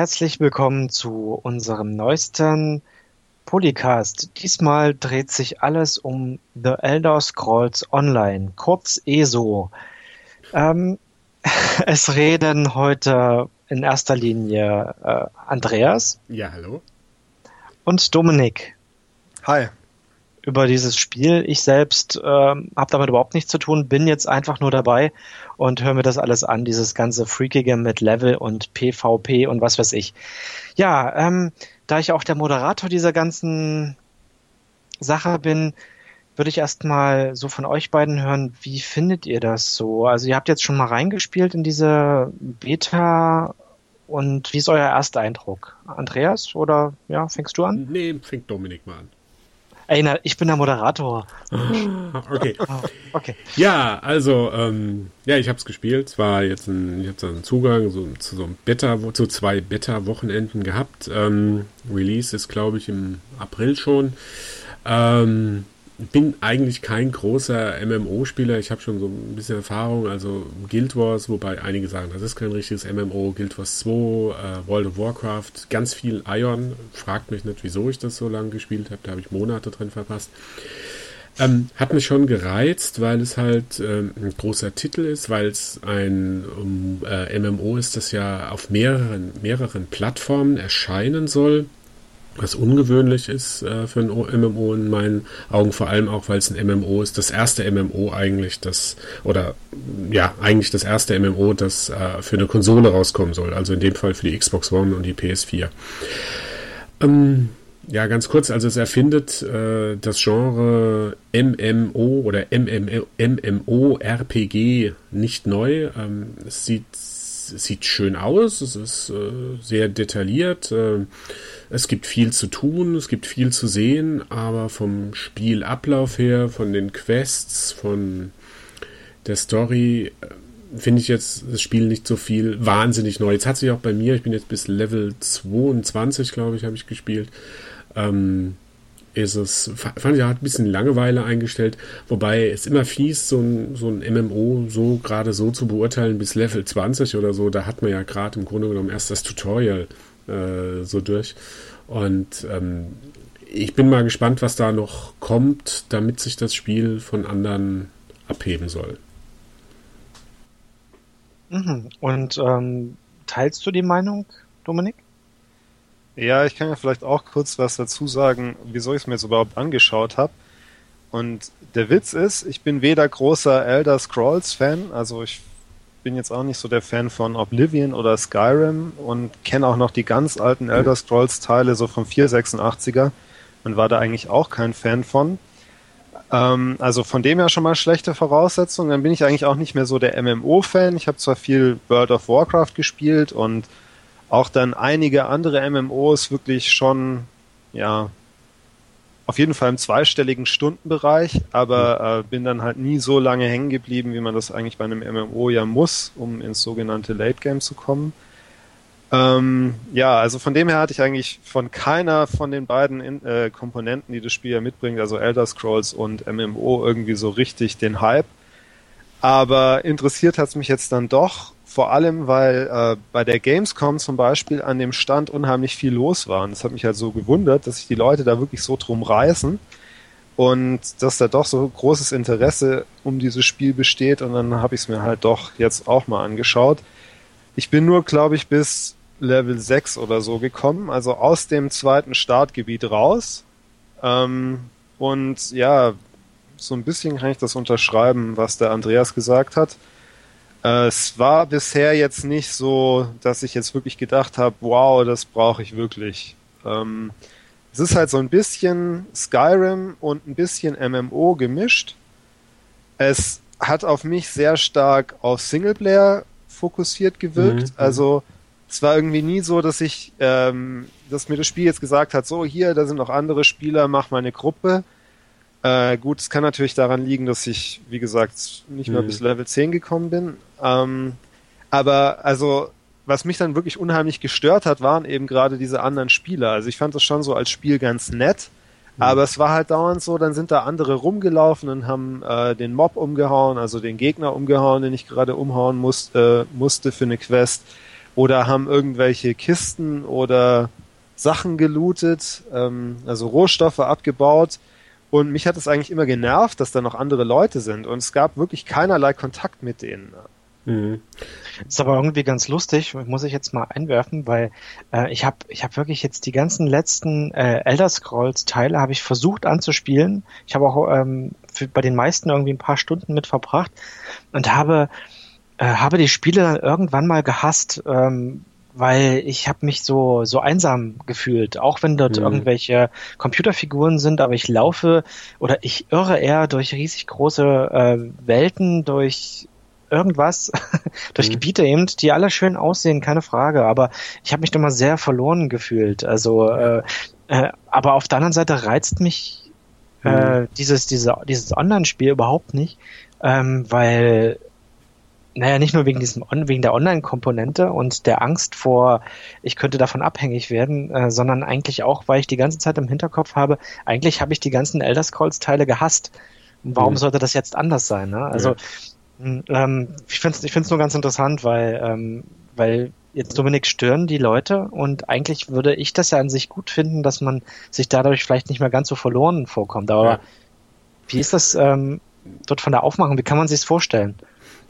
Herzlich willkommen zu unserem neuesten Polycast. Diesmal dreht sich alles um The Elder Scrolls Online, kurz ESO. Ähm, es reden heute in erster Linie äh, Andreas. Ja, hallo. Und Dominik. Hi. Über dieses Spiel. Ich selbst äh, habe damit überhaupt nichts zu tun, bin jetzt einfach nur dabei und höre mir das alles an, dieses ganze Freakige mit Level und PvP und was weiß ich. Ja, ähm, da ich auch der Moderator dieser ganzen Sache bin, würde ich erstmal so von euch beiden hören, wie findet ihr das so? Also ihr habt jetzt schon mal reingespielt in diese Beta und wie ist euer erster Eindruck? Andreas oder ja, fängst du an? Nee, fängt Dominik mal an. Na, ich bin der Moderator. okay. okay. Ja, also, ähm, ja, ich habe es gespielt. Es war jetzt ein, ich habe einen Zugang so, zu so einem Beta, zu zwei Beta-Wochenenden gehabt. Ähm, Release ist, glaube ich, im April schon. Ähm, bin eigentlich kein großer MMO-Spieler. Ich habe schon so ein bisschen Erfahrung. Also Guild Wars, wobei einige sagen, das ist kein richtiges MMO. Guild Wars 2, äh, World of Warcraft, ganz viel Ion. Fragt mich nicht, wieso ich das so lange gespielt habe. Da habe ich Monate drin verpasst. Ähm, hat mich schon gereizt, weil es halt ähm, ein großer Titel ist, weil es ein um, äh, MMO ist, das ja auf mehreren, mehreren Plattformen erscheinen soll was ungewöhnlich ist äh, für ein MMO in meinen Augen, vor allem auch, weil es ein MMO ist, das erste MMO eigentlich, das, oder ja, eigentlich das erste MMO, das äh, für eine Konsole rauskommen soll, also in dem Fall für die Xbox One und die PS4. Ähm, ja, ganz kurz, also es erfindet äh, das Genre MMO oder MMO-RPG nicht neu. Ähm, es sieht, sieht schön aus, es ist äh, sehr detailliert. Äh, es gibt viel zu tun, es gibt viel zu sehen, aber vom Spielablauf her, von den Quests, von der Story, äh, finde ich jetzt das Spiel nicht so viel wahnsinnig neu. Jetzt hat sich auch bei mir, ich bin jetzt bis Level 22, glaube ich, habe ich gespielt. Ähm, ist es, fand ich, hat ein bisschen Langeweile eingestellt, wobei es immer fies, so ein, so ein MMO so gerade so zu beurteilen bis Level 20 oder so, da hat man ja gerade im Grunde genommen erst das Tutorial äh, so durch. Und ähm, ich bin mal gespannt, was da noch kommt, damit sich das Spiel von anderen abheben soll. Mhm. Und ähm, teilst du die Meinung, Dominik? Ja, ich kann ja vielleicht auch kurz was dazu sagen, wieso ich es mir jetzt überhaupt angeschaut habe. Und der Witz ist, ich bin weder großer Elder Scrolls Fan, also ich bin jetzt auch nicht so der Fan von Oblivion oder Skyrim und kenne auch noch die ganz alten Elder Scrolls Teile so vom 486er und war da eigentlich auch kein Fan von. Ähm, also von dem her schon mal schlechte Voraussetzungen. Dann bin ich eigentlich auch nicht mehr so der MMO-Fan. Ich habe zwar viel World of Warcraft gespielt und auch dann einige andere MMOs wirklich schon, ja, auf jeden Fall im zweistelligen Stundenbereich, aber äh, bin dann halt nie so lange hängen geblieben, wie man das eigentlich bei einem MMO ja muss, um ins sogenannte Late Game zu kommen. Ähm, ja, also von dem her hatte ich eigentlich von keiner von den beiden in, äh, Komponenten, die das Spiel ja mitbringt, also Elder Scrolls und MMO, irgendwie so richtig den Hype. Aber interessiert hat es mich jetzt dann doch, vor allem, weil äh, bei der Gamescom zum Beispiel an dem Stand unheimlich viel los war. Und das hat mich halt so gewundert, dass sich die Leute da wirklich so drum reißen und dass da doch so großes Interesse um dieses Spiel besteht. Und dann habe ich es mir halt doch jetzt auch mal angeschaut. Ich bin nur, glaube ich, bis Level 6 oder so gekommen, also aus dem zweiten Startgebiet raus. Ähm, und ja, so ein bisschen kann ich das unterschreiben, was der Andreas gesagt hat. Äh, es war bisher jetzt nicht so, dass ich jetzt wirklich gedacht habe, wow, das brauche ich wirklich. Ähm, es ist halt so ein bisschen Skyrim und ein bisschen MMO gemischt. Es hat auf mich sehr stark auf Singleplayer fokussiert gewirkt. Mhm. Also es war irgendwie nie so, dass ich, ähm, dass mir das Spiel jetzt gesagt hat, so hier, da sind noch andere Spieler, mach mal eine Gruppe. Äh, gut, es kann natürlich daran liegen, dass ich, wie gesagt, nicht mehr mhm. bis Level 10 gekommen bin. Ähm, aber also, was mich dann wirklich unheimlich gestört hat, waren eben gerade diese anderen Spieler. Also ich fand das schon so als Spiel ganz nett. Mhm. Aber es war halt dauernd so, dann sind da andere rumgelaufen und haben äh, den Mob umgehauen, also den Gegner umgehauen, den ich gerade umhauen muss, äh, musste für eine Quest. oder haben irgendwelche Kisten oder Sachen gelootet, ähm, also Rohstoffe abgebaut. Und mich hat es eigentlich immer genervt, dass da noch andere Leute sind. Und es gab wirklich keinerlei Kontakt mit denen. Mhm. Ist aber irgendwie ganz lustig, muss ich jetzt mal einwerfen, weil äh, ich habe ich hab wirklich jetzt die ganzen letzten äh, Elder Scrolls Teile habe ich versucht anzuspielen. Ich habe auch ähm, für, bei den meisten irgendwie ein paar Stunden mit verbracht und habe äh, habe die Spiele dann irgendwann mal gehasst, ähm, weil ich habe mich so so einsam gefühlt, auch wenn dort mhm. irgendwelche Computerfiguren sind, aber ich laufe oder ich irre eher durch riesig große äh, Welten, durch irgendwas, durch mhm. Gebiete eben, die alle schön aussehen, keine Frage, aber ich habe mich da mal sehr verloren gefühlt. Also, äh, äh, aber auf der anderen Seite reizt mich äh, mhm. dieses, diese, dieses Online-Spiel überhaupt nicht, ähm, weil naja, nicht nur wegen diesem wegen der Online-Komponente und der Angst vor, ich könnte davon abhängig werden, äh, sondern eigentlich auch, weil ich die ganze Zeit im Hinterkopf habe, eigentlich habe ich die ganzen Elder Scrolls-Teile gehasst. Warum mhm. sollte das jetzt anders sein? Ne? Also ja. ähm, ich finde es ich find's nur ganz interessant, weil, ähm, weil jetzt Dominik stören die Leute und eigentlich würde ich das ja an sich gut finden, dass man sich dadurch vielleicht nicht mehr ganz so verloren vorkommt. Aber ja. wie ist das ähm, dort von der Aufmachung? Wie kann man sich vorstellen?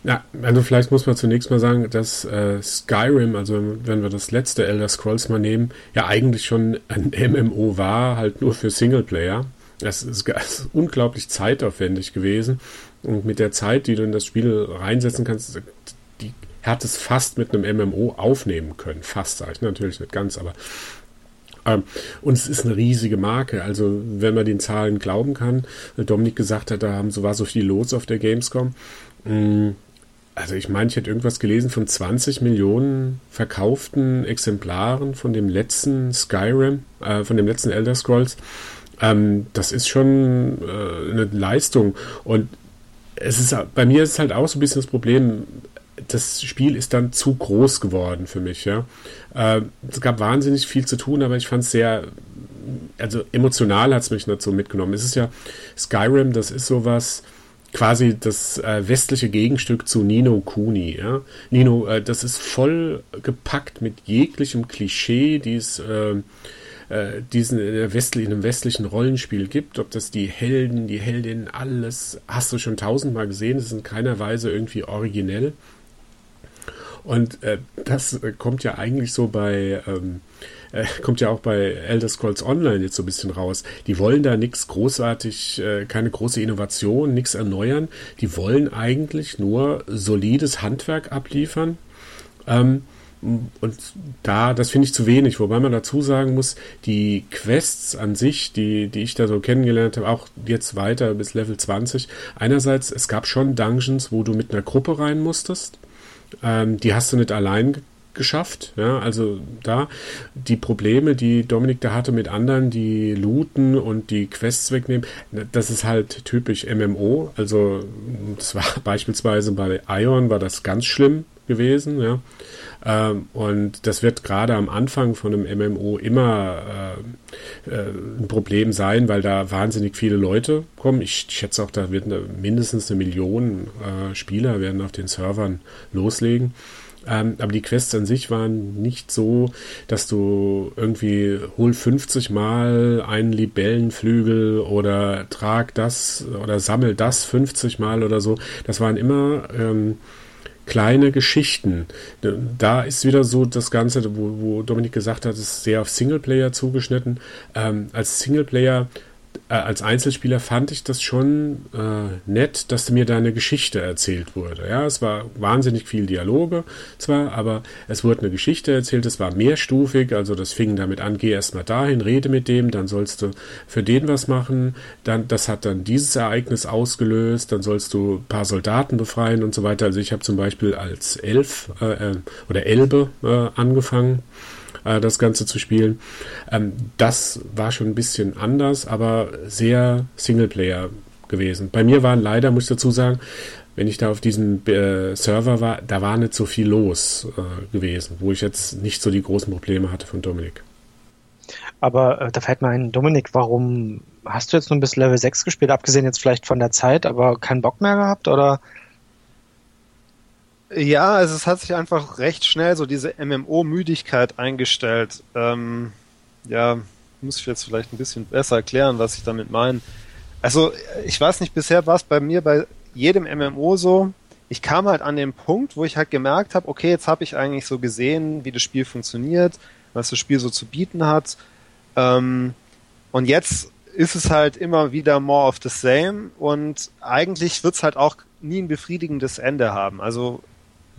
Ja, also vielleicht muss man zunächst mal sagen, dass äh, Skyrim, also wenn wir das letzte Elder Scrolls mal nehmen, ja eigentlich schon ein MMO war, halt nur für Singleplayer. Das ist, ist unglaublich zeitaufwendig gewesen. Und mit der Zeit, die du in das Spiel reinsetzen kannst, die hat es fast mit einem MMO aufnehmen können. Fast, sage ich natürlich nicht ganz, aber ähm, und es ist eine riesige Marke. Also, wenn man den Zahlen glauben kann, Dominik gesagt hat, da haben so war so viel los auf der Gamescom. Also ich meine, ich hätte irgendwas gelesen von 20 Millionen verkauften Exemplaren von dem letzten Skyrim, äh, von dem letzten Elder Scrolls. Ähm, das ist schon äh, eine Leistung. Und es ist bei mir ist halt auch so ein bisschen das Problem, das Spiel ist dann zu groß geworden für mich, ja. Äh, es gab wahnsinnig viel zu tun, aber ich fand es sehr, also emotional hat es mich nicht so mitgenommen. Es ist ja Skyrim, das ist sowas, quasi das äh, westliche Gegenstück zu Nino Kuni. Ja? Nino, äh, das ist voll gepackt mit jeglichem Klischee, die es äh, äh, diesen in, der westlichen, in einem westlichen Rollenspiel gibt. Ob das die Helden, die Heldinnen, alles hast du schon tausendmal gesehen. Es ist in keiner Weise irgendwie originell. Und äh, das äh, kommt ja eigentlich so bei ähm, äh, kommt ja auch bei Elder Scrolls Online jetzt so ein bisschen raus. Die wollen da nichts großartig, äh, keine große Innovation, nichts erneuern. Die wollen eigentlich nur solides Handwerk abliefern. Ähm, und da, das finde ich zu wenig, wobei man dazu sagen muss, die Quests an sich, die, die ich da so kennengelernt habe, auch jetzt weiter bis Level 20, einerseits, es gab schon Dungeons, wo du mit einer Gruppe rein musstest. Ähm, die hast du nicht allein geschafft. Ja, also da die Probleme, die Dominik da hatte mit anderen, die looten und die Quests wegnehmen, das ist halt typisch MMO. Also das war beispielsweise bei Ion war das ganz schlimm gewesen. Ja. Ähm, und das wird gerade am Anfang von einem MMO immer äh, äh, ein Problem sein, weil da wahnsinnig viele Leute kommen. Ich schätze auch, da wird mindestens eine Million äh, Spieler werden auf den Servern loslegen. Ähm, aber die Quests an sich waren nicht so, dass du irgendwie hol 50 Mal einen Libellenflügel oder trag das oder sammel das 50 Mal oder so. Das waren immer ähm, kleine Geschichten. Da ist wieder so das Ganze, wo, wo Dominik gesagt hat, es ist sehr auf Singleplayer zugeschnitten. Ähm, als Singleplayer äh, als Einzelspieler fand ich das schon äh, nett, dass mir da eine Geschichte erzählt wurde. Ja, es war wahnsinnig viel Dialoge zwar, aber es wurde eine Geschichte erzählt, es war mehrstufig, also das fing damit an, geh erstmal dahin, rede mit dem, dann sollst du für den was machen, dann, das hat dann dieses Ereignis ausgelöst, dann sollst du ein paar Soldaten befreien und so weiter. Also ich habe zum Beispiel als Elf äh, äh oder Elbe äh, angefangen äh, das Ganze zu spielen. Ähm, das war schon ein bisschen anders, aber sehr Singleplayer gewesen. Bei mir waren leider, muss ich dazu sagen, wenn ich da auf diesem äh, Server war, da war nicht so viel los äh, gewesen, wo ich jetzt nicht so die großen Probleme hatte von Dominik. Aber äh, da fällt mir ein, Dominik, warum hast du jetzt nur bis Level 6 gespielt, abgesehen jetzt vielleicht von der Zeit, aber keinen Bock mehr gehabt oder? Ja, also es hat sich einfach recht schnell so diese MMO-Müdigkeit eingestellt. Ähm, ja, muss ich jetzt vielleicht ein bisschen besser erklären, was ich damit meine. Also ich weiß nicht, bisher war es bei mir bei jedem MMO so, ich kam halt an den Punkt, wo ich halt gemerkt habe, okay, jetzt habe ich eigentlich so gesehen, wie das Spiel funktioniert, was das Spiel so zu bieten hat. Ähm, und jetzt ist es halt immer wieder more of the same und eigentlich wird es halt auch nie ein befriedigendes Ende haben. Also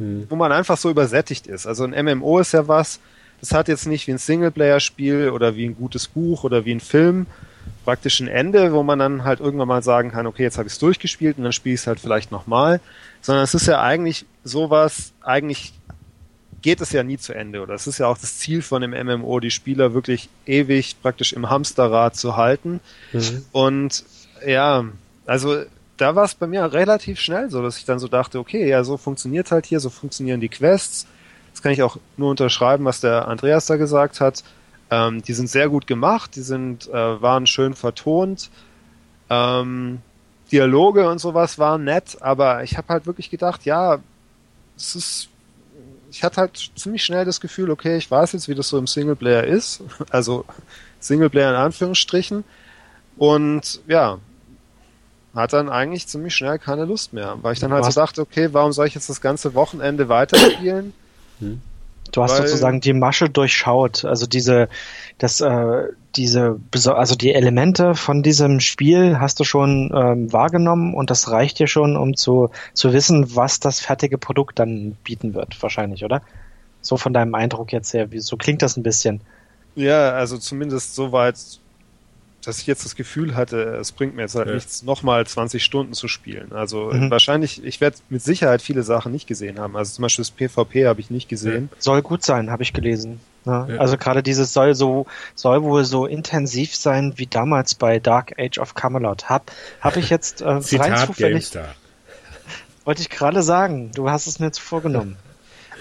hm. wo man einfach so übersättigt ist. Also ein MMO ist ja was, das hat jetzt nicht wie ein Singleplayer-Spiel oder wie ein gutes Buch oder wie ein Film praktisch ein Ende, wo man dann halt irgendwann mal sagen kann, okay, jetzt habe ich es durchgespielt und dann spiele ich es halt vielleicht nochmal, sondern es ist ja eigentlich sowas, eigentlich geht es ja nie zu Ende oder es ist ja auch das Ziel von dem MMO, die Spieler wirklich ewig praktisch im Hamsterrad zu halten mhm. und ja, also da war es bei mir relativ schnell so, dass ich dann so dachte, okay, ja, so funktioniert halt hier, so funktionieren die Quests. Das kann ich auch nur unterschreiben, was der Andreas da gesagt hat. Ähm, die sind sehr gut gemacht, die sind, äh, waren schön vertont. Ähm, Dialoge und sowas waren nett, aber ich habe halt wirklich gedacht, ja, es ist, ich hatte halt ziemlich schnell das Gefühl, okay, ich weiß jetzt, wie das so im Singleplayer ist, also Singleplayer in Anführungsstrichen. Und ja, hat dann eigentlich ziemlich schnell keine Lust mehr, weil ich dann halt so dachte, okay, warum soll ich jetzt das ganze Wochenende weiterspielen? Hm. Du hast Weil, sozusagen die Masche durchschaut, also diese, das, äh, diese, also die Elemente von diesem Spiel hast du schon ähm, wahrgenommen und das reicht dir schon, um zu, zu wissen, was das fertige Produkt dann bieten wird, wahrscheinlich, oder? So von deinem Eindruck jetzt her, wie, so klingt das ein bisschen. Ja, also zumindest soweit dass ich jetzt das Gefühl hatte, es bringt mir jetzt halt ja. nichts, nochmal 20 Stunden zu spielen. Also mhm. wahrscheinlich, ich werde mit Sicherheit viele Sachen nicht gesehen haben. Also zum Beispiel das PvP habe ich nicht gesehen. Ja. Soll gut sein, habe ich gelesen. Ja, ja. Also gerade dieses soll so soll wohl so intensiv sein wie damals bei Dark Age of Camelot. Hab hab ich jetzt äh, rein zufällig. Wollte ich gerade sagen. Du hast es mir jetzt vorgenommen.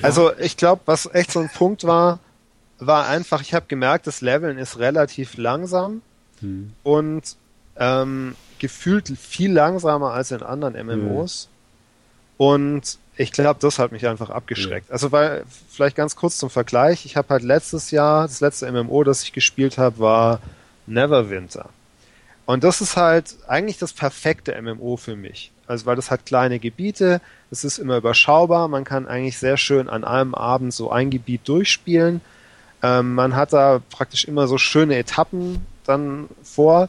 Also ich glaube, was echt so ein Punkt war, war einfach, ich habe gemerkt, das Leveln ist relativ langsam hm. und ähm, gefühlt viel langsamer als in anderen MMOs. Hm. Und ich glaube, das hat mich einfach abgeschreckt. Ja. Also weil, vielleicht ganz kurz zum Vergleich, ich habe halt letztes Jahr, das letzte MMO, das ich gespielt habe, war Neverwinter. Und das ist halt eigentlich das perfekte MMO für mich. Also weil das hat kleine Gebiete, es ist immer überschaubar, man kann eigentlich sehr schön an einem Abend so ein Gebiet durchspielen. Ähm, man hat da praktisch immer so schöne Etappen, dann vor.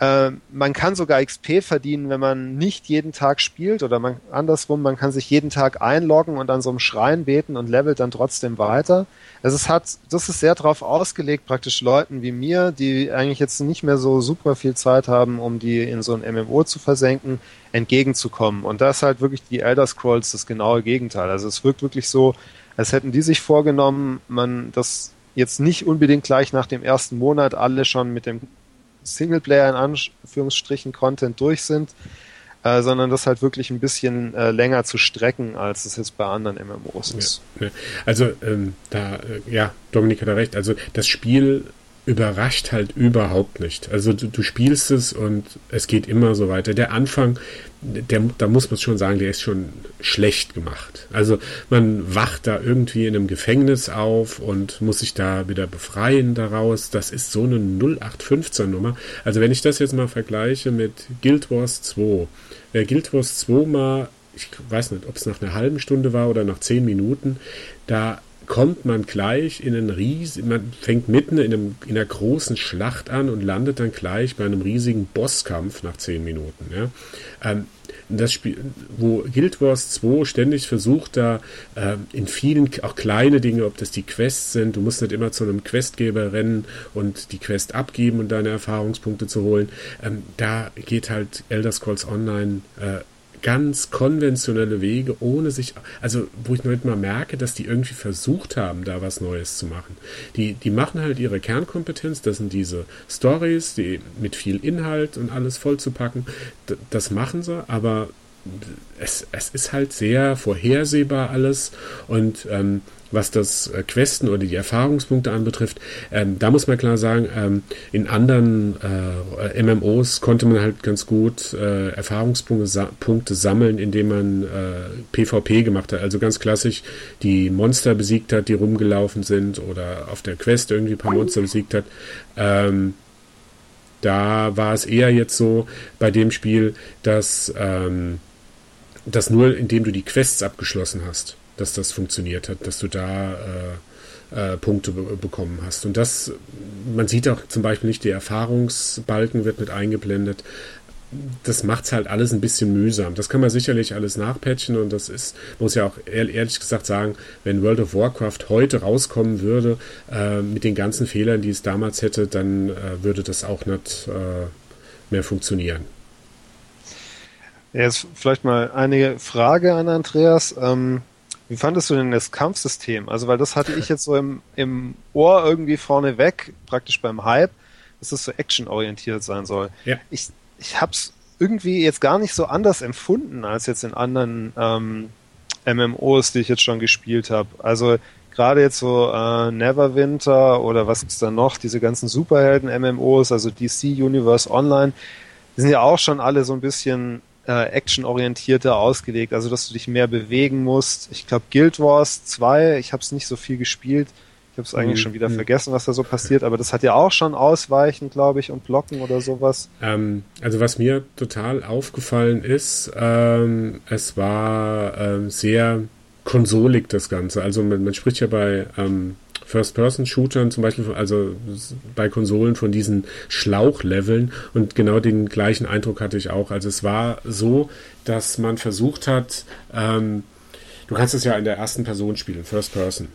Äh, man kann sogar XP verdienen, wenn man nicht jeden Tag spielt oder man andersrum, man kann sich jeden Tag einloggen und an so einem Schrein beten und levelt dann trotzdem weiter. Also es hat, das ist sehr darauf ausgelegt, praktisch Leuten wie mir, die eigentlich jetzt nicht mehr so super viel Zeit haben, um die in so ein MMO zu versenken, entgegenzukommen. Und da ist halt wirklich die Elder Scrolls das genaue Gegenteil. Also es wirkt wirklich so, als hätten die sich vorgenommen, man das jetzt nicht unbedingt gleich nach dem ersten Monat alle schon mit dem Singleplayer in Anführungsstrichen Content durch sind, äh, sondern das halt wirklich ein bisschen äh, länger zu strecken, als es jetzt bei anderen MMOs ist. Ja, ja. Also ähm, da, äh, ja, Dominik hat da recht. Also das Spiel überrascht halt überhaupt nicht. Also du, du, spielst es und es geht immer so weiter. Der Anfang, der, da muss man schon sagen, der ist schon schlecht gemacht. Also man wacht da irgendwie in einem Gefängnis auf und muss sich da wieder befreien daraus. Das ist so eine 0815 Nummer. Also wenn ich das jetzt mal vergleiche mit Guild Wars 2. Wer Guild Wars 2 mal, ich weiß nicht, ob es nach einer halben Stunde war oder nach zehn Minuten, da kommt man gleich in einen riesigen, man fängt mitten in, einem, in einer großen Schlacht an und landet dann gleich bei einem riesigen Bosskampf nach zehn Minuten. Ja. Ähm, das Spiel, wo Guild Wars 2 ständig versucht, da äh, in vielen, auch kleine Dinge, ob das die Quests sind, du musst nicht immer zu einem Questgeber rennen und die Quest abgeben und deine Erfahrungspunkte zu holen. Ähm, da geht halt Elder Scrolls Online äh, ganz konventionelle Wege, ohne sich, also wo ich noch nicht mal merke, dass die irgendwie versucht haben, da was Neues zu machen. Die, die machen halt ihre Kernkompetenz, das sind diese Stories, die mit viel Inhalt und alles vollzupacken, das machen sie, aber es, es ist halt sehr vorhersehbar alles und ähm, was das äh, Questen oder die Erfahrungspunkte anbetrifft, ähm, da muss man klar sagen, ähm, in anderen äh, MMOs konnte man halt ganz gut äh, Erfahrungspunkte sa Punkte sammeln, indem man äh, PvP gemacht hat. Also ganz klassisch die Monster besiegt hat, die rumgelaufen sind oder auf der Quest irgendwie ein paar Monster besiegt hat. Ähm, da war es eher jetzt so bei dem Spiel, dass, dass nur indem du die Quests abgeschlossen hast, dass das funktioniert hat, dass du da äh, äh, Punkte be bekommen hast. Und das, man sieht auch zum Beispiel nicht, der Erfahrungsbalken wird mit eingeblendet. Das macht es halt alles ein bisschen mühsam. Das kann man sicherlich alles nachpatchen und das ist, muss ja auch ehrlich gesagt sagen, wenn World of Warcraft heute rauskommen würde, äh, mit den ganzen Fehlern, die es damals hätte, dann äh, würde das auch nicht äh, mehr funktionieren. Jetzt vielleicht mal eine Frage an Andreas. Ähm, wie fandest du denn das Kampfsystem? Also, weil das hatte ich jetzt so im, im Ohr irgendwie vorneweg, praktisch beim Hype, dass es so actionorientiert sein soll. Ja. Ich, ich hab's irgendwie jetzt gar nicht so anders empfunden als jetzt in anderen ähm, MMOs, die ich jetzt schon gespielt habe. Also gerade jetzt so äh, Neverwinter oder was gibt's da noch, diese ganzen Superhelden-MMOs, also DC Universe Online, die sind ja auch schon alle so ein bisschen äh, actionorientierter ausgelegt, also dass du dich mehr bewegen musst. Ich glaube Guild Wars 2, ich habe es nicht so viel gespielt. Ich habe es eigentlich mhm. schon wieder mhm. vergessen, was da so passiert, aber das hat ja auch schon Ausweichen, glaube ich, und Blocken oder sowas. Ähm, also was mir total aufgefallen ist, ähm, es war ähm, sehr konsolig das Ganze. Also man, man spricht ja bei ähm, First-Person-Shootern zum Beispiel, also bei Konsolen von diesen Schlauchleveln und genau den gleichen Eindruck hatte ich auch. Also es war so, dass man versucht hat, ähm, du kannst es ja in der ersten Person spielen, First Person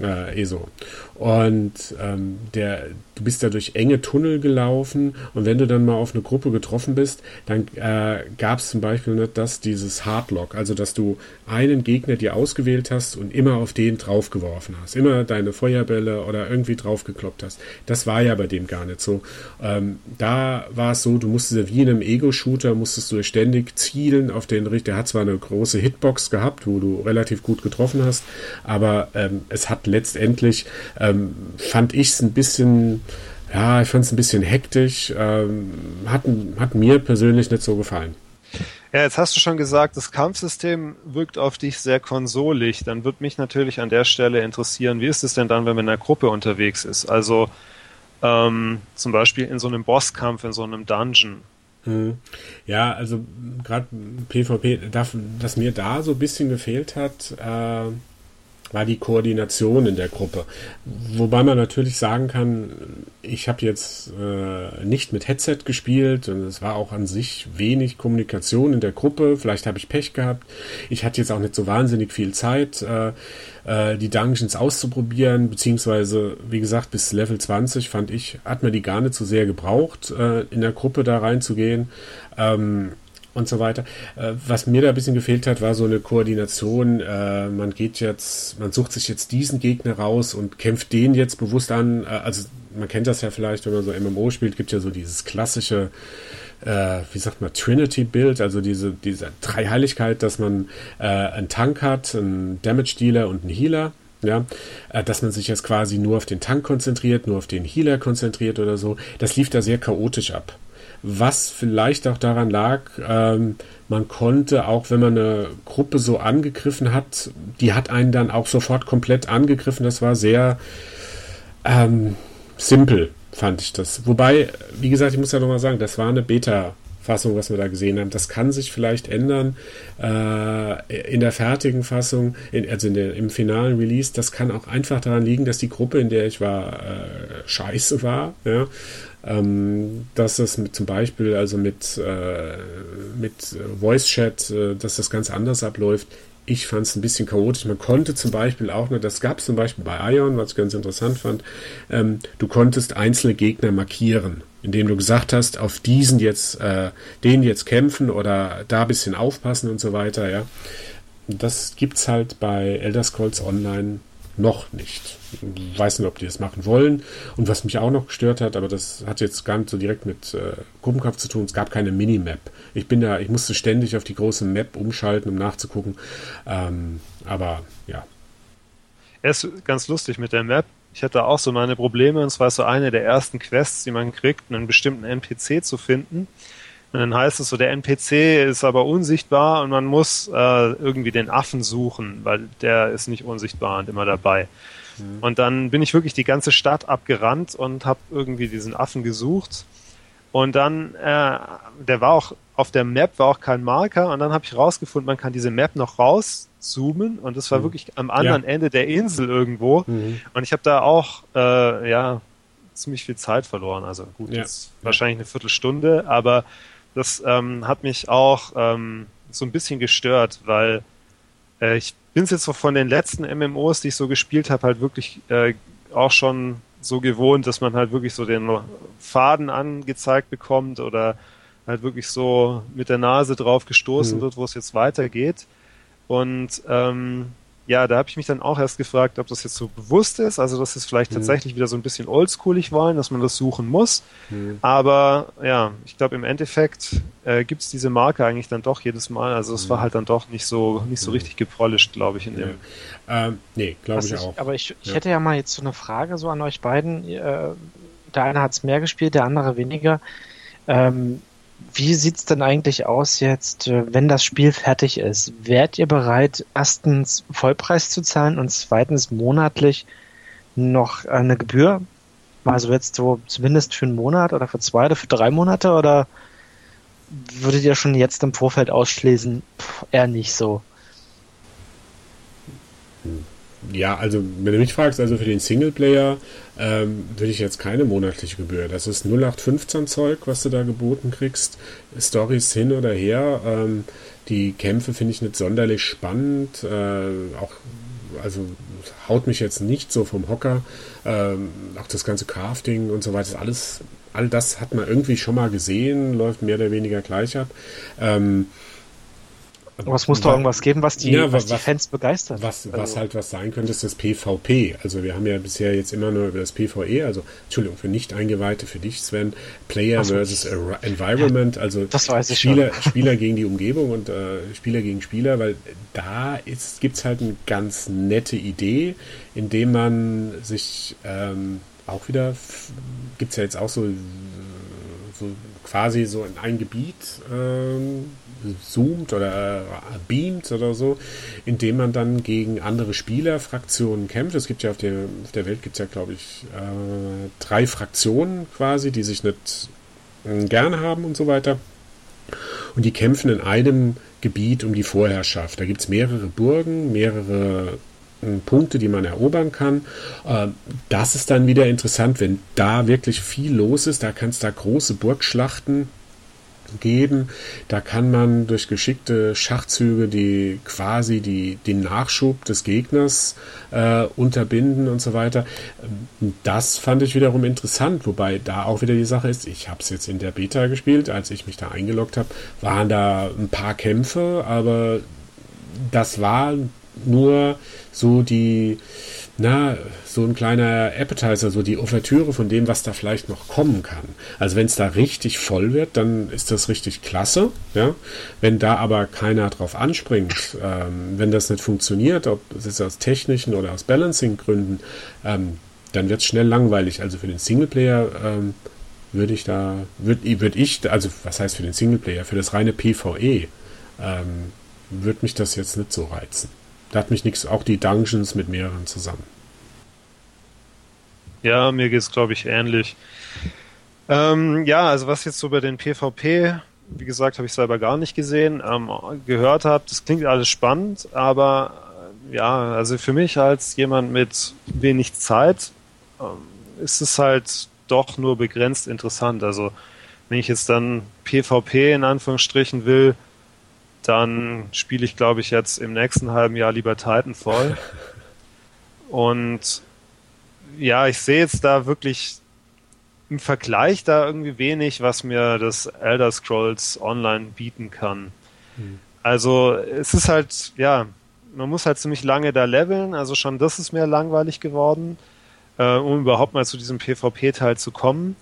äh, ESO. Und ähm, der, du bist da durch enge Tunnel gelaufen und wenn du dann mal auf eine Gruppe getroffen bist, dann äh, gab es zum Beispiel nicht das, dieses Hardlock, also dass du einen Gegner dir ausgewählt hast und immer auf den draufgeworfen hast, immer deine Feuerbälle oder irgendwie draufgekloppt hast. Das war ja bei dem gar nicht so. Ähm, da war es so, du musstest wie in einem Ego-Shooter, musstest du ständig zielen auf den Richter. Der hat zwar eine große Hitbox gehabt, wo du relativ gut getroffen hast, aber ähm, es hat letztendlich ähm, fand ich es ein bisschen, ja, ich fand es ein bisschen hektisch. Ähm, hat, hat mir persönlich nicht so gefallen. Ja, jetzt hast du schon gesagt, das Kampfsystem wirkt auf dich sehr konsolig. Dann wird mich natürlich an der Stelle interessieren, wie ist es denn dann, wenn man in einer Gruppe unterwegs ist? Also ähm, zum Beispiel in so einem Bosskampf, in so einem Dungeon. Hm. Ja, also gerade PvP, das mir da so ein bisschen gefehlt hat, äh, war die Koordination in der Gruppe. Wobei man natürlich sagen kann, ich habe jetzt äh, nicht mit Headset gespielt und es war auch an sich wenig Kommunikation in der Gruppe. Vielleicht habe ich Pech gehabt. Ich hatte jetzt auch nicht so wahnsinnig viel Zeit, äh, äh, die Dungeons auszuprobieren, beziehungsweise, wie gesagt, bis Level 20 fand ich, hat man die gar nicht so sehr gebraucht, äh, in der Gruppe da reinzugehen. Ähm, und so weiter. Äh, was mir da ein bisschen gefehlt hat, war so eine Koordination. Äh, man geht jetzt, man sucht sich jetzt diesen Gegner raus und kämpft den jetzt bewusst an. Äh, also man kennt das ja vielleicht, wenn man so MMO spielt, gibt ja so dieses klassische, wie sagt man, Trinity-Bild, also diese, diese Dreiheiligkeit, dass man einen Tank hat, einen Damage-Dealer und einen Healer ja, dass man sich jetzt quasi nur auf den Tank konzentriert, nur auf den Healer konzentriert oder so, das lief da sehr chaotisch ab was vielleicht auch daran lag, ähm, man konnte, auch wenn man eine Gruppe so angegriffen hat, die hat einen dann auch sofort komplett angegriffen. Das war sehr ähm, simpel, fand ich das. Wobei, wie gesagt, ich muss ja nochmal sagen, das war eine Beta. Fassung, was wir da gesehen haben. Das kann sich vielleicht ändern äh, in der fertigen Fassung, in, also in der, im finalen Release. Das kann auch einfach daran liegen, dass die Gruppe, in der ich war, äh, scheiße war. Ja? Ähm, dass es mit, zum Beispiel also mit, äh, mit Voice Chat, äh, dass das ganz anders abläuft. Ich fand es ein bisschen chaotisch. Man konnte zum Beispiel auch, nur, das gab es zum Beispiel bei Ion, was ich ganz interessant fand, ähm, du konntest einzelne Gegner markieren, indem du gesagt hast, auf diesen jetzt, äh, den jetzt kämpfen oder da ein bisschen aufpassen und so weiter, ja. Das gibt's halt bei Elder Scrolls Online noch nicht. Ich weiß nicht, ob die das machen wollen. Und was mich auch noch gestört hat, aber das hat jetzt gar nicht so direkt mit äh, Gruppenkampf zu tun, es gab keine Minimap. Ich bin da, ich musste ständig auf die große Map umschalten, um nachzugucken. Ähm, aber ja. Er ist ganz lustig mit der Map. Ich hatte auch so meine Probleme, und zwar so eine der ersten Quests, die man kriegt, einen bestimmten NPC zu finden. Und dann heißt es so, der NPC ist aber unsichtbar und man muss äh, irgendwie den Affen suchen, weil der ist nicht unsichtbar und immer dabei. Mhm. Und dann bin ich wirklich die ganze Stadt abgerannt und habe irgendwie diesen Affen gesucht. Und dann, äh, der war auch auf der Map war auch kein Marker und dann habe ich rausgefunden, man kann diese Map noch rauszoomen und das war mhm. wirklich am anderen ja. Ende der Insel irgendwo. Mhm. Und ich habe da auch äh, ja ziemlich viel Zeit verloren. Also gut, ja. jetzt wahrscheinlich eine Viertelstunde, aber das ähm, hat mich auch ähm, so ein bisschen gestört, weil äh, ich bin es jetzt so von den letzten MMOs, die ich so gespielt habe, halt wirklich äh, auch schon so gewohnt, dass man halt wirklich so den Faden angezeigt bekommt oder halt wirklich so mit der Nase drauf gestoßen mhm. wird, wo es jetzt weitergeht. Und ähm, ja, da habe ich mich dann auch erst gefragt, ob das jetzt so bewusst ist, also dass es vielleicht mhm. tatsächlich wieder so ein bisschen oldschoolig wollen, dass man das suchen muss. Mhm. Aber ja, ich glaube im Endeffekt äh, gibt es diese Marke eigentlich dann doch jedes Mal. Also es mhm. war halt dann doch nicht so nicht so mhm. richtig gepolished, glaube ich, in dem. Ähm, nee, glaube ich, ich, auch. Aber ich, ich ja. hätte ja mal jetzt so eine Frage so an euch beiden. Äh, der eine hat es mehr gespielt, der andere weniger. Ähm, wie sieht's denn eigentlich aus jetzt, äh, wenn das Spiel fertig ist? Wärt ihr bereit, erstens Vollpreis zu zahlen und zweitens monatlich noch eine Gebühr? Also jetzt so zumindest für einen Monat oder für zwei oder für drei Monate oder würdet ihr schon jetzt im Vorfeld ausschließen? Puh, eher nicht so. Hm. Ja, also wenn du mich fragst, also für den Singleplayer ähm, würde ich jetzt keine monatliche Gebühr. Das ist 0815 Zeug, was du da geboten kriegst. Stories hin oder her. Ähm, die Kämpfe finde ich nicht sonderlich spannend. Äh, auch, also haut mich jetzt nicht so vom Hocker. Ähm, auch das ganze Crafting und so weiter, alles, all das hat man irgendwie schon mal gesehen, läuft mehr oder weniger gleich ab. Ähm, aber es muss doch irgendwas geben, was die, ja, was, was die Fans begeistert. Was, also. was halt was sein könnte, ist das PvP. Also wir haben ja bisher jetzt immer nur über das PvE, also Entschuldigung, für Nicht-Eingeweihte, für dich Sven, Player so. versus Environment, also Spieler, Spieler gegen die Umgebung und äh, Spieler gegen Spieler, weil da gibt es halt eine ganz nette Idee, indem man sich ähm, auch wieder, gibt es ja jetzt auch so, so quasi so in ein Gebiet ähm, zoomt oder beamt oder so, indem man dann gegen andere Spielerfraktionen kämpft. Es gibt ja auf der, auf der Welt gibt ja, glaube ich, äh, drei Fraktionen quasi, die sich nicht äh, gern haben und so weiter. Und die kämpfen in einem Gebiet um die Vorherrschaft. Da gibt es mehrere Burgen, mehrere äh, Punkte, die man erobern kann. Ähm, das ist dann wieder interessant, wenn da wirklich viel los ist. Da kann es da große Burgschlachten geben. Da kann man durch geschickte Schachzüge die quasi die, den Nachschub des Gegners äh, unterbinden und so weiter. Das fand ich wiederum interessant, wobei da auch wieder die Sache ist, ich habe es jetzt in der Beta gespielt, als ich mich da eingeloggt habe, waren da ein paar Kämpfe, aber das war nur so die na, so ein kleiner Appetizer, so die Ouvertüre von dem, was da vielleicht noch kommen kann. Also wenn es da richtig voll wird, dann ist das richtig klasse. Ja? Wenn da aber keiner drauf anspringt, ähm, wenn das nicht funktioniert, ob es jetzt aus technischen oder aus Balancing-Gründen, ähm, dann wird es schnell langweilig. Also für den Singleplayer ähm, würde ich da, würde würd ich, also was heißt für den Singleplayer, für das reine PvE, ähm, würde mich das jetzt nicht so reizen. Da hat mich nichts, auch die Dungeons mit mehreren zusammen. Ja, mir geht es, glaube ich, ähnlich. Ähm, ja, also was jetzt so bei den PvP, wie gesagt, habe ich selber gar nicht gesehen, ähm, gehört habe, das klingt alles spannend, aber äh, ja, also für mich als jemand mit wenig Zeit ähm, ist es halt doch nur begrenzt interessant. Also wenn ich jetzt dann PvP in Anführungsstrichen will, dann spiele ich, glaube ich, jetzt im nächsten halben Jahr lieber Titanfall. Und ja, ich sehe jetzt da wirklich im Vergleich da irgendwie wenig, was mir das Elder Scrolls Online bieten kann. Hm. Also es ist halt, ja, man muss halt ziemlich lange da leveln, also schon das ist mir langweilig geworden, äh, um überhaupt mal zu diesem PvP-Teil zu kommen.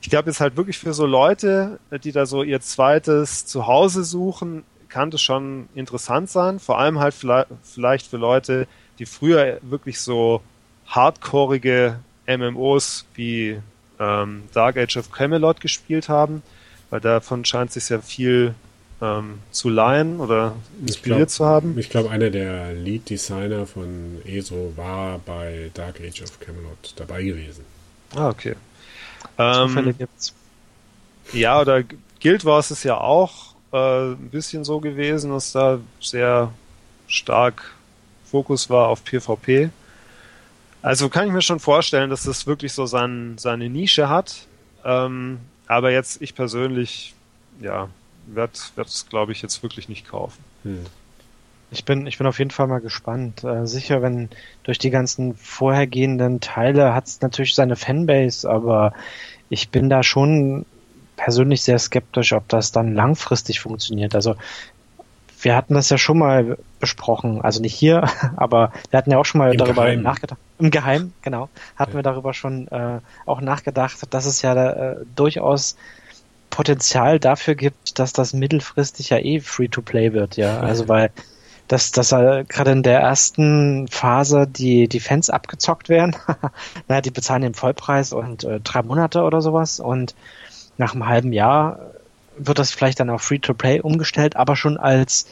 Ich glaube jetzt halt wirklich für so Leute, die da so ihr zweites Zuhause suchen, kann das schon interessant sein. Vor allem halt vielleicht für Leute, die früher wirklich so hardcoreige MMOs wie ähm, Dark Age of Camelot gespielt haben, weil davon scheint sich ja viel ähm, zu leihen oder inspiriert glaub, zu haben. Ich glaube, einer der Lead-Designer von ESO war bei Dark Age of Camelot dabei gewesen. Ah, okay. Ähm, gibt's. Ja, oder Guild Wars ist ja auch äh, ein bisschen so gewesen, dass da sehr stark Fokus war auf PvP. Also kann ich mir schon vorstellen, dass das wirklich so sein, seine Nische hat. Ähm, aber jetzt ich persönlich, ja, werde es, glaube ich, jetzt wirklich nicht kaufen. Hm. Ich bin, ich bin auf jeden Fall mal gespannt. Äh, sicher, wenn durch die ganzen vorhergehenden Teile hat es natürlich seine Fanbase, aber ich bin da schon persönlich sehr skeptisch, ob das dann langfristig funktioniert. Also wir hatten das ja schon mal besprochen, also nicht hier, aber wir hatten ja auch schon mal Im darüber Geheim. nachgedacht. Im Geheim, genau, hatten ja. wir darüber schon äh, auch nachgedacht, dass es ja äh, durchaus Potenzial dafür gibt, dass das mittelfristig ja eh Free-to-Play wird, ja. Also weil dass, dass äh, gerade in der ersten Phase die, die Fans abgezockt werden. naja, die bezahlen den Vollpreis und äh, drei Monate oder sowas und nach einem halben Jahr wird das vielleicht dann auf Free-to-Play umgestellt, aber schon als,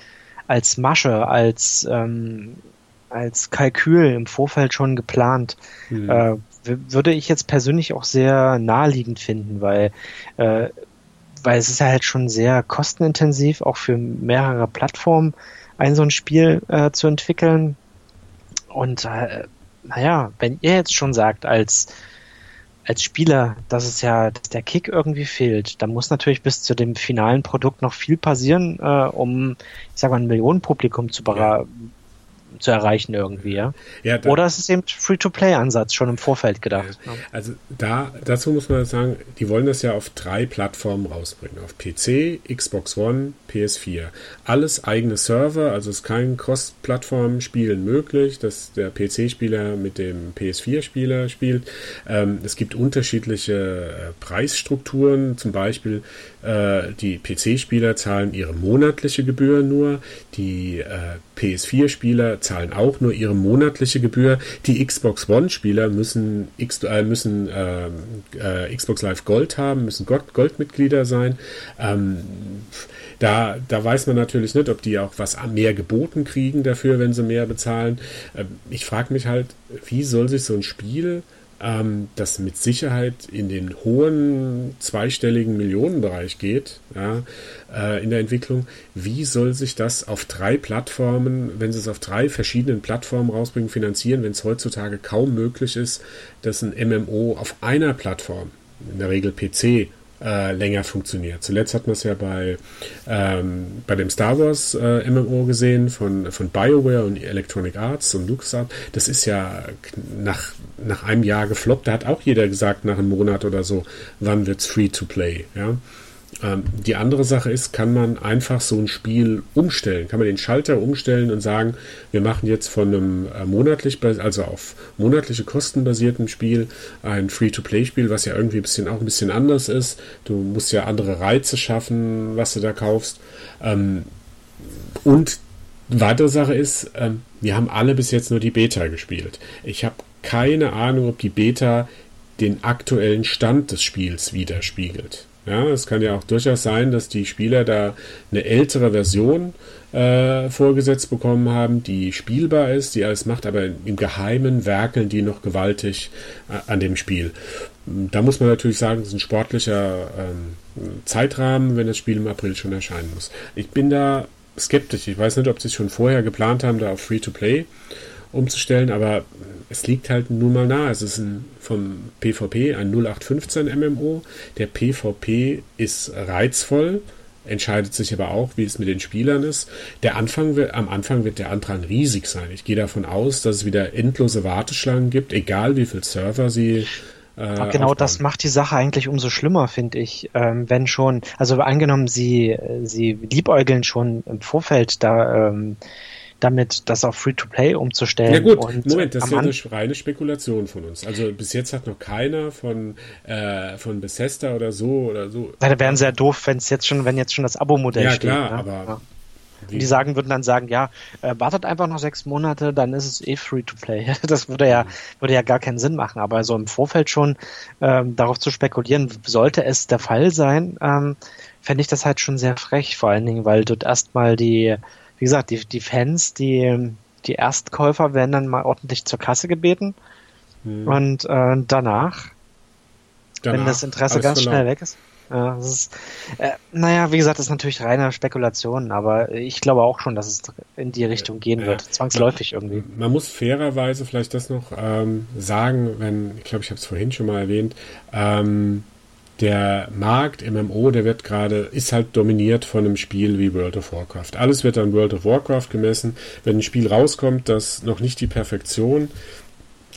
als Masche, als, ähm, als Kalkül im Vorfeld schon geplant. Mhm. Äh, würde ich jetzt persönlich auch sehr naheliegend finden, weil äh, weil es ist ja halt schon sehr kostenintensiv, auch für mehrere Plattformen ein so ein Spiel äh, zu entwickeln. Und äh, naja, wenn ihr jetzt schon sagt, als als Spieler, dass es ja, dass der Kick irgendwie fehlt, dann muss natürlich bis zu dem finalen Produkt noch viel passieren, äh, um, ich sag mal, ein Millionenpublikum zu, ja zu erreichen irgendwie, ja. ja da, Oder es ist eben Free-to-Play-Ansatz schon im Vorfeld gedacht. Ja. Also da, dazu muss man sagen, die wollen das ja auf drei Plattformen rausbringen. Auf PC, Xbox One, PS4. Alles eigene Server, also ist kein Cross-Plattform-Spielen möglich, dass der PC-Spieler mit dem PS4-Spieler spielt. Ähm, es gibt unterschiedliche äh, Preisstrukturen, zum Beispiel äh, die PC-Spieler zahlen ihre monatliche Gebühr nur, die äh, PS4-Spieler zahlen auch nur ihre monatliche Gebühr, die Xbox One-Spieler müssen, X, äh, müssen ähm, äh, Xbox Live Gold haben, müssen Goldmitglieder sein. Ähm, da, da weiß man natürlich nicht, ob die auch was mehr geboten kriegen dafür, wenn sie mehr bezahlen. Ähm, ich frage mich halt, wie soll sich so ein Spiel ähm, das mit Sicherheit in den hohen zweistelligen Millionenbereich geht, ja, äh, in der Entwicklung. Wie soll sich das auf drei Plattformen, wenn sie es auf drei verschiedenen Plattformen rausbringen, finanzieren, wenn es heutzutage kaum möglich ist, dass ein MMO auf einer Plattform, in der Regel PC, äh, länger funktioniert. Zuletzt hat man es ja bei, ähm, bei dem Star Wars äh, MMO gesehen von, von BioWare und Electronic Arts und LucasArts. Das ist ja nach, nach einem Jahr gefloppt. Da hat auch jeder gesagt, nach einem Monat oder so, wann wird's free to play. Ja? Ähm, die andere Sache ist, kann man einfach so ein Spiel umstellen? Kann man den Schalter umstellen und sagen, wir machen jetzt von einem äh, monatlich, also auf monatliche Kosten basierten Spiel ein Free-to-Play-Spiel, was ja irgendwie ein bisschen, auch ein bisschen anders ist. Du musst ja andere Reize schaffen, was du da kaufst. Ähm, und weitere Sache ist, ähm, wir haben alle bis jetzt nur die Beta gespielt. Ich habe keine Ahnung, ob die Beta den aktuellen Stand des Spiels widerspiegelt. Ja, es kann ja auch durchaus sein, dass die Spieler da eine ältere Version äh, vorgesetzt bekommen haben, die spielbar ist, die alles macht, aber im Geheimen werkeln die noch gewaltig äh, an dem Spiel. Da muss man natürlich sagen, es ist ein sportlicher ähm, Zeitrahmen, wenn das Spiel im April schon erscheinen muss. Ich bin da skeptisch. Ich weiß nicht, ob sie es schon vorher geplant haben, da auf Free-to-Play umzustellen, aber es liegt halt nun mal nahe. Es ist ein, vom PvP ein 0815 MMO. Der PvP ist reizvoll, entscheidet sich aber auch, wie es mit den Spielern ist. Der Anfang wird, am Anfang wird der Andrang riesig sein. Ich gehe davon aus, dass es wieder endlose Warteschlangen gibt, egal wie viele Server sie äh, genau aufbauen. das macht die Sache eigentlich umso schlimmer, finde ich. Ähm, wenn schon, also angenommen, sie, sie liebäugeln schon im Vorfeld da ähm, damit das auf Free-to-Play umzustellen. Ja gut, und Moment, das ist ja eine reine Spekulation von uns. Also bis jetzt hat noch keiner von, äh, von Bethesda oder so oder so. Ja, da wären sehr doof, wenn es jetzt schon, wenn jetzt schon das Abo-Modell ja, steht. Klar, ne? aber ja. Und die sagen, würden dann sagen, ja, äh, wartet einfach noch sechs Monate, dann ist es eh free to play. Das würde ja, würde ja gar keinen Sinn machen. Aber so im Vorfeld schon ähm, darauf zu spekulieren, sollte es der Fall sein, ähm, fände ich das halt schon sehr frech, vor allen Dingen, weil dort erstmal die, wie gesagt, die, die Fans, die, die Erstkäufer werden dann mal ordentlich zur Kasse gebeten. Hm. Und äh, danach, danach, wenn das Interesse ganz schnell weg ist. Ja, das ist, äh, naja, wie gesagt, das ist natürlich reine Spekulation, aber ich glaube auch schon, dass es in die Richtung gehen ja. wird, zwangsläufig irgendwie. Man muss fairerweise vielleicht das noch ähm, sagen, wenn, ich glaube, ich habe es vorhin schon mal erwähnt, ähm, der Markt MMO, der wird gerade, ist halt dominiert von einem Spiel wie World of Warcraft. Alles wird an World of Warcraft gemessen. Wenn ein Spiel rauskommt, das noch nicht die Perfektion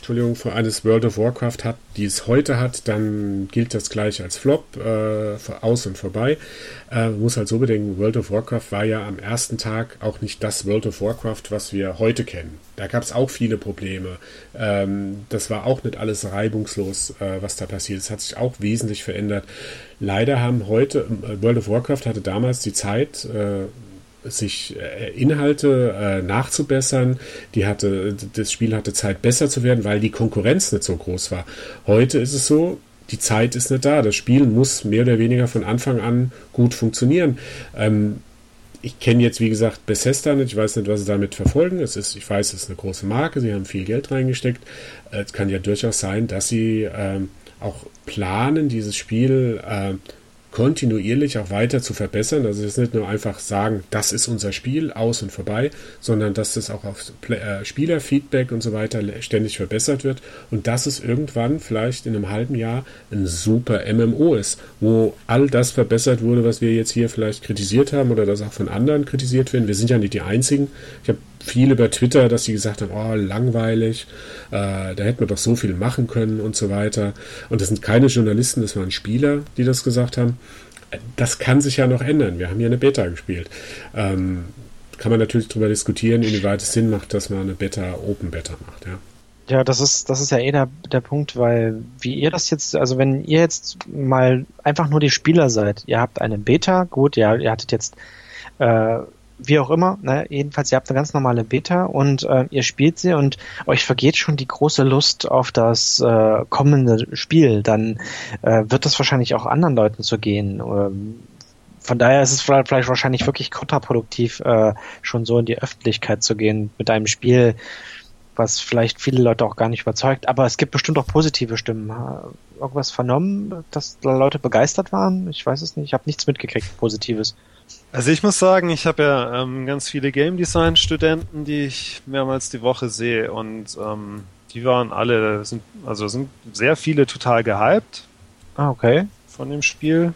Entschuldigung, für eines World of Warcraft hat, die es heute hat, dann gilt das gleich als Flop, äh, aus und vorbei. Äh, muss halt so bedenken, World of Warcraft war ja am ersten Tag auch nicht das World of Warcraft, was wir heute kennen. Da gab es auch viele Probleme. Ähm, das war auch nicht alles reibungslos, äh, was da passiert. Es hat sich auch wesentlich verändert. Leider haben heute, äh, World of Warcraft hatte damals die Zeit, äh, sich äh, Inhalte äh, nachzubessern. Die hatte, das Spiel hatte Zeit, besser zu werden, weil die Konkurrenz nicht so groß war. Heute ist es so, die Zeit ist nicht da. Das Spiel muss mehr oder weniger von Anfang an gut funktionieren. Ähm, ich kenne jetzt, wie gesagt, Bethesda nicht. Ich weiß nicht, was sie damit verfolgen. Es ist, ich weiß, es ist eine große Marke. Sie haben viel Geld reingesteckt. Es kann ja durchaus sein, dass sie ähm, auch planen, dieses Spiel äh, kontinuierlich auch weiter zu verbessern. Also es ist nicht nur einfach sagen, das ist unser Spiel, aus und vorbei, sondern dass das auch auf äh, Spielerfeedback und so weiter ständig verbessert wird und dass es irgendwann vielleicht in einem halben Jahr ein super MMO ist, wo all das verbessert wurde, was wir jetzt hier vielleicht kritisiert haben oder das auch von anderen kritisiert werden. Wir sind ja nicht die Einzigen. Ich habe viel über Twitter, dass sie gesagt haben, oh, langweilig, äh, da hätten wir doch so viel machen können und so weiter. Und das sind keine Journalisten, das waren Spieler, die das gesagt haben. Das kann sich ja noch ändern. Wir haben ja eine Beta gespielt. Ähm, kann man natürlich darüber diskutieren, inwieweit es Sinn macht, dass man eine Beta Open Beta macht, ja. Ja, das ist, das ist ja eh der, der Punkt, weil wie ihr das jetzt, also wenn ihr jetzt mal einfach nur die Spieler seid, ihr habt eine Beta, gut, ja, ihr hattet jetzt äh, wie auch immer, ne? jedenfalls ihr habt eine ganz normale Beta und äh, ihr spielt sie und euch vergeht schon die große Lust auf das äh, kommende Spiel, dann äh, wird das wahrscheinlich auch anderen Leuten zu gehen. Ähm, von daher ist es vielleicht, wahrscheinlich wirklich kontraproduktiv, äh, schon so in die Öffentlichkeit zu gehen mit einem Spiel, was vielleicht viele Leute auch gar nicht überzeugt. Aber es gibt bestimmt auch positive Stimmen. Irgendwas vernommen, dass Leute begeistert waren? Ich weiß es nicht. Ich habe nichts mitgekriegt, Positives. Also ich muss sagen, ich habe ja ähm, ganz viele Game Design Studenten, die ich mehrmals die Woche sehe und ähm, die waren alle, sind, also sind sehr viele total gehypt. Ah, okay. Von dem Spiel.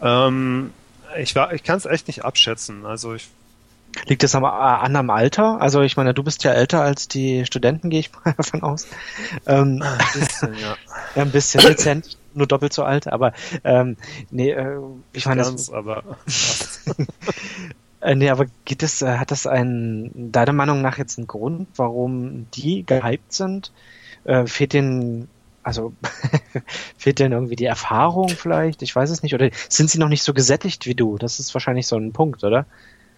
Ähm, ich war, ich kann es echt nicht abschätzen. Also ich Liegt es am anderen Alter? Also ich meine, du bist ja älter als die Studenten, gehe ich mal davon aus. Ähm, ein bisschen, ja. Ein bisschen dezent nur doppelt so alt, aber ähm, nee, äh, ich meine, Ganz, das, aber äh, nee, aber geht es, äh, hat das einen, deiner Meinung nach jetzt einen Grund, warum die gehypt sind? Äh, fehlt denen, also fehlt denen irgendwie die Erfahrung vielleicht? Ich weiß es nicht. Oder sind sie noch nicht so gesättigt wie du? Das ist wahrscheinlich so ein Punkt, oder?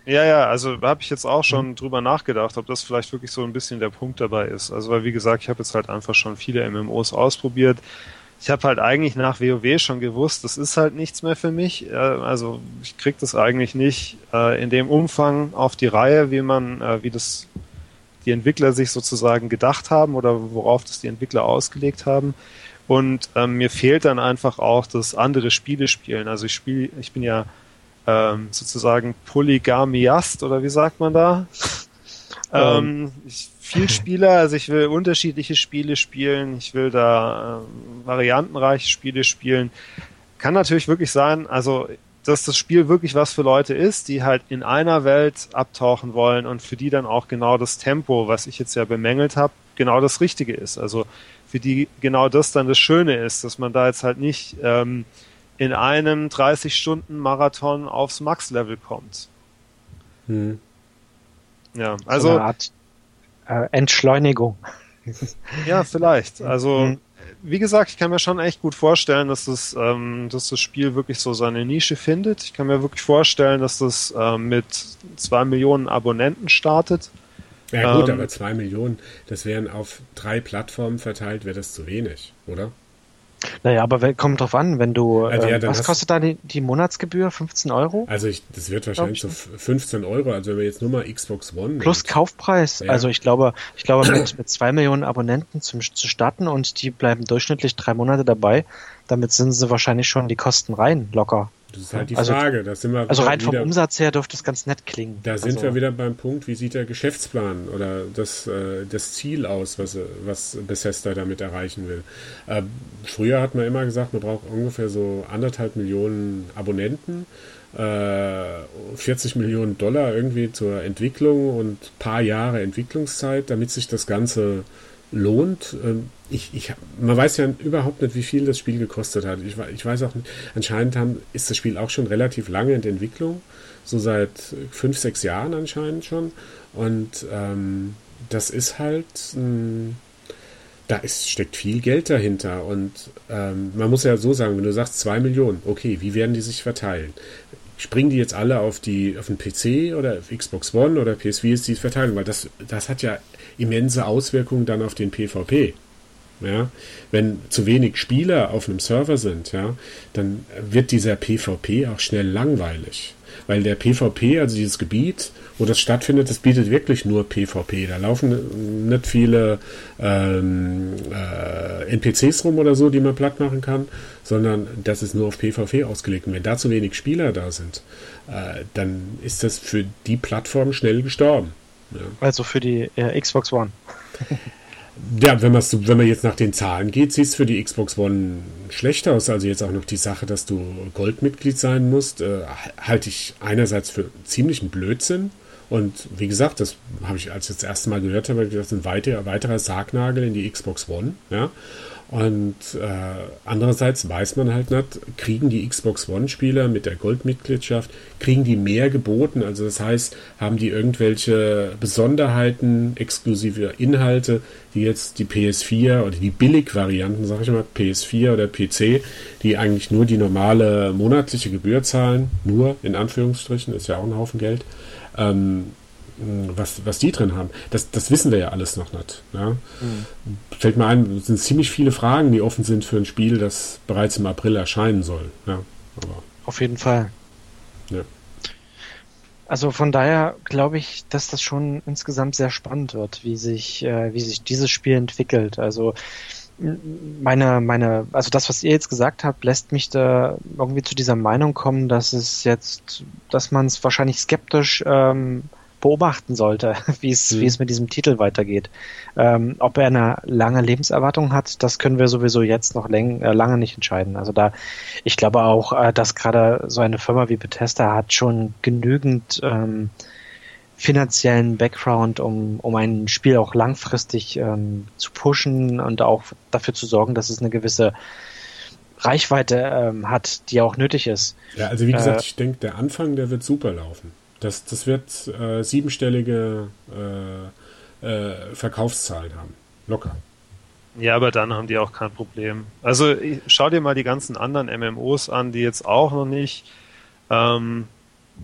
Ja, ja, also habe ich jetzt auch schon mhm. drüber nachgedacht, ob das vielleicht wirklich so ein bisschen der Punkt dabei ist. Also weil wie gesagt, ich habe jetzt halt einfach schon viele MMOs ausprobiert ich habe halt eigentlich nach WoW schon gewusst, das ist halt nichts mehr für mich. Äh, also ich krieg das eigentlich nicht äh, in dem Umfang auf die Reihe, wie man, äh, wie das die Entwickler sich sozusagen gedacht haben oder worauf das die Entwickler ausgelegt haben. Und ähm, mir fehlt dann einfach auch das andere Spiele spielen. Also ich spiele, ich bin ja ähm, sozusagen Polygamiast oder wie sagt man da? Ähm, ähm ich viel Spieler, also ich will unterschiedliche Spiele spielen, ich will da äh, variantenreiche Spiele spielen. Kann natürlich wirklich sein, also dass das Spiel wirklich was für Leute ist, die halt in einer Welt abtauchen wollen und für die dann auch genau das Tempo, was ich jetzt ja bemängelt habe, genau das Richtige ist. Also für die genau das dann das Schöne ist, dass man da jetzt halt nicht ähm, in einem 30 Stunden Marathon aufs Max-Level kommt. Hm. Ja, also. So eine Art äh, Entschleunigung. ja, vielleicht. Also, mhm. wie gesagt, ich kann mir schon echt gut vorstellen, dass das, ähm, dass das Spiel wirklich so seine Nische findet. Ich kann mir wirklich vorstellen, dass das ähm, mit zwei Millionen Abonnenten startet. Ja gut, ähm, aber zwei Millionen, das wären auf drei Plattformen verteilt, wäre das zu wenig, oder? Naja, aber kommt drauf an, wenn du. Also, ja, äh, was kostet da die, die, Monatsgebühr? 15 Euro? Also ich, das wird wahrscheinlich so 15 Euro, also wenn wir jetzt nur mal Xbox One. Plus nimmt. Kaufpreis. Ja. Also ich glaube, ich glaube, mit, mit zwei Millionen Abonnenten zum, zu starten und die bleiben durchschnittlich drei Monate dabei, damit sind sie wahrscheinlich schon die Kosten rein, locker. Das ist halt die also, Frage. Also rein wieder, vom Umsatz her dürfte es ganz nett klingen. Da sind also, wir wieder beim Punkt, wie sieht der Geschäftsplan oder das, äh, das Ziel aus, was, was Bethesda damit erreichen will. Äh, früher hat man immer gesagt, man braucht ungefähr so anderthalb Millionen Abonnenten, äh, 40 Millionen Dollar irgendwie zur Entwicklung und paar Jahre Entwicklungszeit, damit sich das Ganze lohnt. Ähm, ich, ich, man weiß ja überhaupt nicht, wie viel das Spiel gekostet hat. Ich, ich weiß auch nicht, anscheinend haben, ist das Spiel auch schon relativ lange in Entwicklung, so seit fünf, sechs Jahren anscheinend schon. Und ähm, das ist halt, mh, da ist, steckt viel Geld dahinter. Und ähm, man muss ja so sagen, wenn du sagst zwei Millionen, okay, wie werden die sich verteilen? springen die jetzt alle auf die auf den PC oder Xbox One oder PS, wie ist die Verteilung? Weil das, das hat ja immense Auswirkungen dann auf den PvP. Ja, wenn zu wenig Spieler auf einem Server sind, ja, dann wird dieser PvP auch schnell langweilig. Weil der PvP, also dieses Gebiet, wo das stattfindet, das bietet wirklich nur PvP. Da laufen nicht viele ähm, äh, NPCs rum oder so, die man platt machen kann, sondern das ist nur auf PvP ausgelegt. Und wenn da zu wenig Spieler da sind, äh, dann ist das für die Plattform schnell gestorben. Ja. Also für die äh, Xbox One. Ja, wenn, wenn man jetzt nach den Zahlen geht, sieht es für die Xbox One schlecht aus. Also jetzt auch noch die Sache, dass du Goldmitglied sein musst, äh, halte ich einerseits für ziemlichen Blödsinn. Und wie gesagt, das habe ich, als ich das erste Mal gehört habe, das ist ein weiterer, weiterer Sargnagel in die Xbox One. Ja? Und äh, andererseits weiß man halt nicht, kriegen die Xbox One-Spieler mit der Goldmitgliedschaft, kriegen die mehr geboten? Also das heißt, haben die irgendwelche Besonderheiten, exklusive Inhalte, die jetzt die PS4 oder die Billig-Varianten, sag ich mal, PS4 oder PC, die eigentlich nur die normale monatliche Gebühr zahlen, nur in Anführungsstrichen, ist ja auch ein Haufen Geld, ähm, was, was die drin haben. Das, das wissen wir ja alles noch nicht. Ja? Mhm. Fällt mir ein, es sind ziemlich viele Fragen, die offen sind für ein Spiel, das bereits im April erscheinen soll. Ja, aber, Auf jeden Fall. Ja. Also von daher glaube ich, dass das schon insgesamt sehr spannend wird, wie sich, äh, wie sich dieses Spiel entwickelt. Also meine, meine, also das, was ihr jetzt gesagt habt, lässt mich da irgendwie zu dieser Meinung kommen, dass es jetzt, dass man es wahrscheinlich skeptisch ähm, beobachten sollte, wie es, mhm. wie es mit diesem Titel weitergeht. Ähm, ob er eine lange Lebenserwartung hat, das können wir sowieso jetzt noch läng, äh, lange nicht entscheiden. Also da, ich glaube auch, äh, dass gerade so eine Firma wie Bethesda hat schon genügend ähm, finanziellen Background, um, um ein Spiel auch langfristig ähm, zu pushen und auch dafür zu sorgen, dass es eine gewisse Reichweite ähm, hat, die auch nötig ist. Ja, also wie gesagt, äh, ich denke, der Anfang, der wird super laufen. Das, das wird äh, siebenstellige äh, äh, Verkaufszahlen haben. Locker. Ja, aber dann haben die auch kein Problem. Also schau dir mal die ganzen anderen MMOs an, die jetzt auch noch nicht, ähm,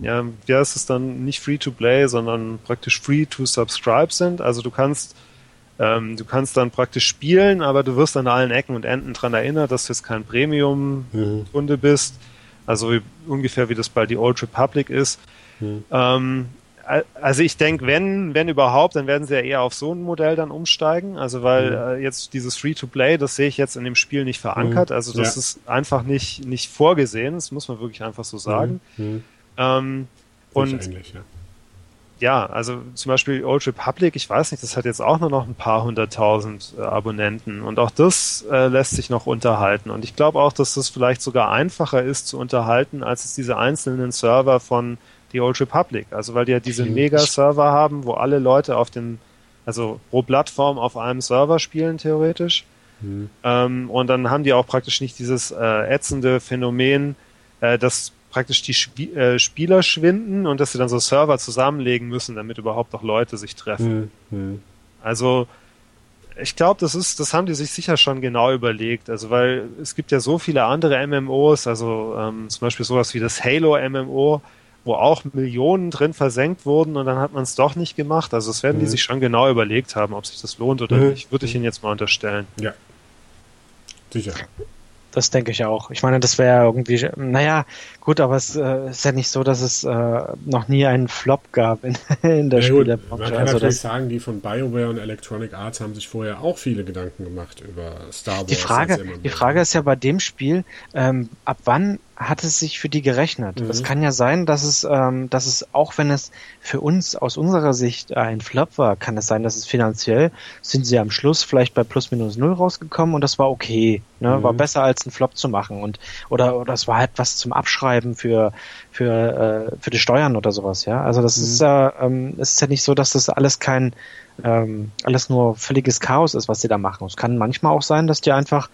ja, wie heißt es dann, nicht free to play, sondern praktisch free to subscribe sind. Also du kannst, ähm, du kannst dann praktisch spielen, aber du wirst an allen Ecken und Enden dran erinnert, dass du jetzt kein Premium-Kunde mhm. bist. Also wie, ungefähr wie das bei The Old Republic ist. Hm. Ähm, also ich denke, wenn, wenn überhaupt, dann werden sie ja eher auf so ein Modell dann umsteigen. Also weil mhm. äh, jetzt dieses Free-to-Play, das sehe ich jetzt in dem Spiel nicht verankert. Mhm. Also das ja. ist einfach nicht, nicht vorgesehen. Das muss man wirklich einfach so sagen. Mhm. Ähm, und ja. ja. also zum Beispiel Old Republic, ich weiß nicht, das hat jetzt auch nur noch ein paar hunderttausend äh, Abonnenten. Und auch das äh, lässt sich noch unterhalten. Und ich glaube auch, dass das vielleicht sogar einfacher ist zu unterhalten, als es diese einzelnen Server von die Old Republic. Also weil die ja diese Mega-Server haben, wo alle Leute auf den, also pro Plattform auf einem Server spielen, theoretisch. Mhm. Ähm, und dann haben die auch praktisch nicht dieses äh, ätzende Phänomen, äh, dass praktisch die Sp äh, Spieler schwinden und dass sie dann so Server zusammenlegen müssen, damit überhaupt noch Leute sich treffen. Mhm. Also ich glaube, das ist, das haben die sich sicher schon genau überlegt. Also weil es gibt ja so viele andere MMOs, also ähm, zum Beispiel sowas wie das Halo MMO, wo auch Millionen drin versenkt wurden und dann hat man es doch nicht gemacht. Also das werden mhm. die sich schon genau überlegt haben, ob sich das lohnt oder mhm. nicht. Würde ich Ihnen jetzt mal unterstellen. Ja. Sicher. Das denke ich auch. Ich meine, das wäre irgendwie, naja, gut, aber es äh, ist ja nicht so, dass es äh, noch nie einen Flop gab in, in der ja, Spielerbranche. Man kann also natürlich sagen, die von BioWare und Electronic Arts haben sich vorher auch viele Gedanken gemacht über Star Wars. Die Frage, die Frage ist ja bei dem Spiel, ähm, ab wann hat es sich für die gerechnet. Mhm. Es kann ja sein, dass es, ähm, dass es, auch wenn es für uns aus unserer Sicht ein Flop war, kann es sein, dass es finanziell sind sie am Schluss vielleicht bei plus minus null rausgekommen und das war okay. Ne? Mhm. War besser als einen Flop zu machen. Und oder oder es war halt was zum Abschreiben für für, äh, für die Steuern oder sowas, ja. Also das mhm. ist ja, ähm, es ist ja nicht so, dass das alles kein ähm, alles nur völliges Chaos ist, was sie da machen. Es kann manchmal auch sein, dass die einfach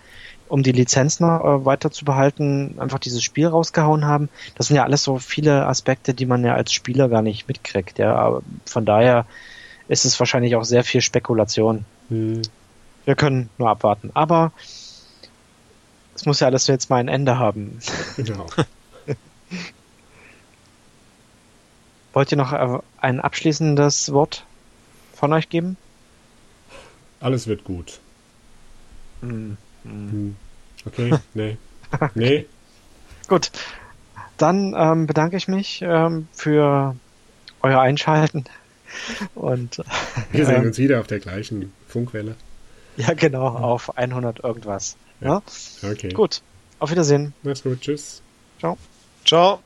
um die Lizenz noch äh, weiter zu behalten, einfach dieses Spiel rausgehauen haben. Das sind ja alles so viele Aspekte, die man ja als Spieler gar nicht mitkriegt. Ja, von daher ist es wahrscheinlich auch sehr viel Spekulation. Hm. Wir können nur abwarten. Aber es muss ja alles jetzt mal ein Ende haben. Genau. Wollt ihr noch äh, ein abschließendes Wort von euch geben? Alles wird gut. Hm. Hm. Okay, nee. nee. Gut. Dann ähm, bedanke ich mich ähm, für euer Einschalten. Und wir sehen ähm, uns wieder auf der gleichen Funkwelle. Ja, genau, auf 100 irgendwas. Ja. ja? Okay. Gut. Auf Wiedersehen. Mach's gut. Tschüss. Ciao. Ciao.